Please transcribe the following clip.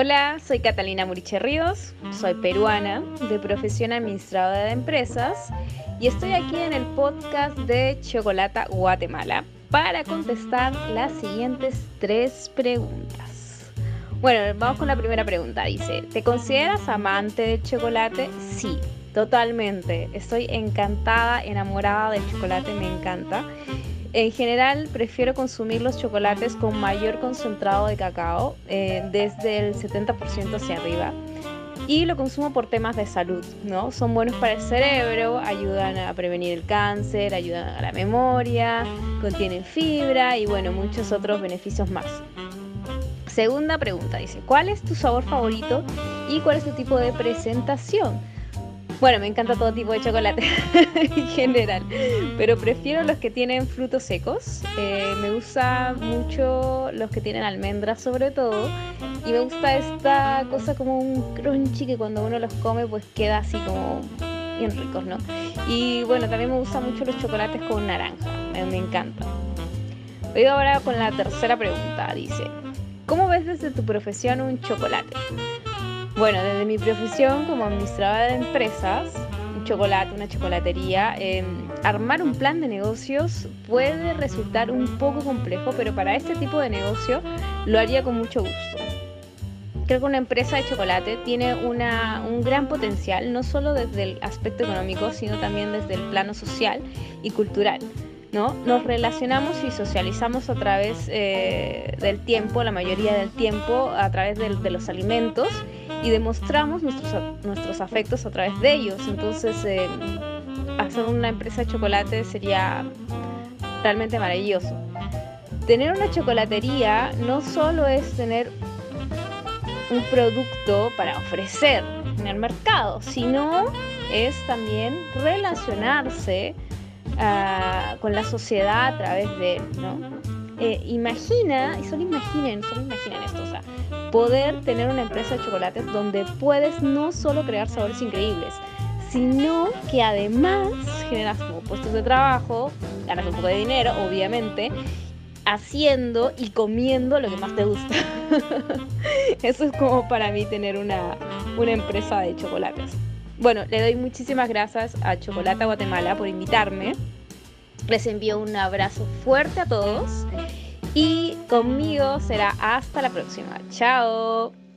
Hola, soy Catalina Muriche Ríos, soy peruana, de profesión administradora de empresas y estoy aquí en el podcast de Chocolata Guatemala para contestar las siguientes tres preguntas. Bueno, vamos con la primera pregunta. Dice, ¿te consideras amante del chocolate? Sí, totalmente. Estoy encantada, enamorada del chocolate, me encanta. En general prefiero consumir los chocolates con mayor concentrado de cacao, eh, desde el 70% hacia arriba. Y lo consumo por temas de salud, ¿no? Son buenos para el cerebro, ayudan a prevenir el cáncer, ayudan a la memoria, contienen fibra y bueno, muchos otros beneficios más. Segunda pregunta, dice, ¿cuál es tu sabor favorito y cuál es tu tipo de presentación? Bueno, me encanta todo tipo de chocolate en general, pero prefiero los que tienen frutos secos. Eh, me gusta mucho los que tienen almendras sobre todo. Y me gusta esta cosa como un crunchy que cuando uno los come pues queda así como bien ricos, ¿no? Y bueno, también me gustan mucho los chocolates con naranja, me, encanta. Voy ahora con la tercera pregunta, dice, ¿cómo ves desde tu profesión un chocolate? Bueno, desde mi profesión como administradora de empresas, un chocolate, una chocolatería, em, armar un plan de negocios puede resultar un poco complejo, pero para este tipo de negocio lo haría con mucho gusto. Creo que una empresa de chocolate tiene una, un gran potencial, no solo desde el aspecto económico, sino también desde el plano social y cultural. ¿No? Nos relacionamos y socializamos a través eh, del tiempo, la mayoría del tiempo, a través de, los alimentos y demostramos nuestros, nuestros afectos a través de ellos. Entonces, eh, hacer una empresa de chocolate sería realmente maravilloso. Tener una chocolatería no solo es tener un producto para ofrecer en el mercado, sino es también relacionarse con la sociedad a través de él, ¿no? Eh, imagina, y solo imaginen, solo imaginen esto, o sea, poder tener una empresa de chocolates donde puedes no solo crear sabores increíbles, sino que además generas como puestos de trabajo, ganas un poco de dinero, obviamente, haciendo y comiendo lo que más te gusta. Eso es como para mí tener una, una empresa de chocolates. Bueno, le doy muchísimas gracias a Chocolata Guatemala por invitarme. Les envío un abrazo fuerte a todos y conmigo será hasta la próxima. Chao.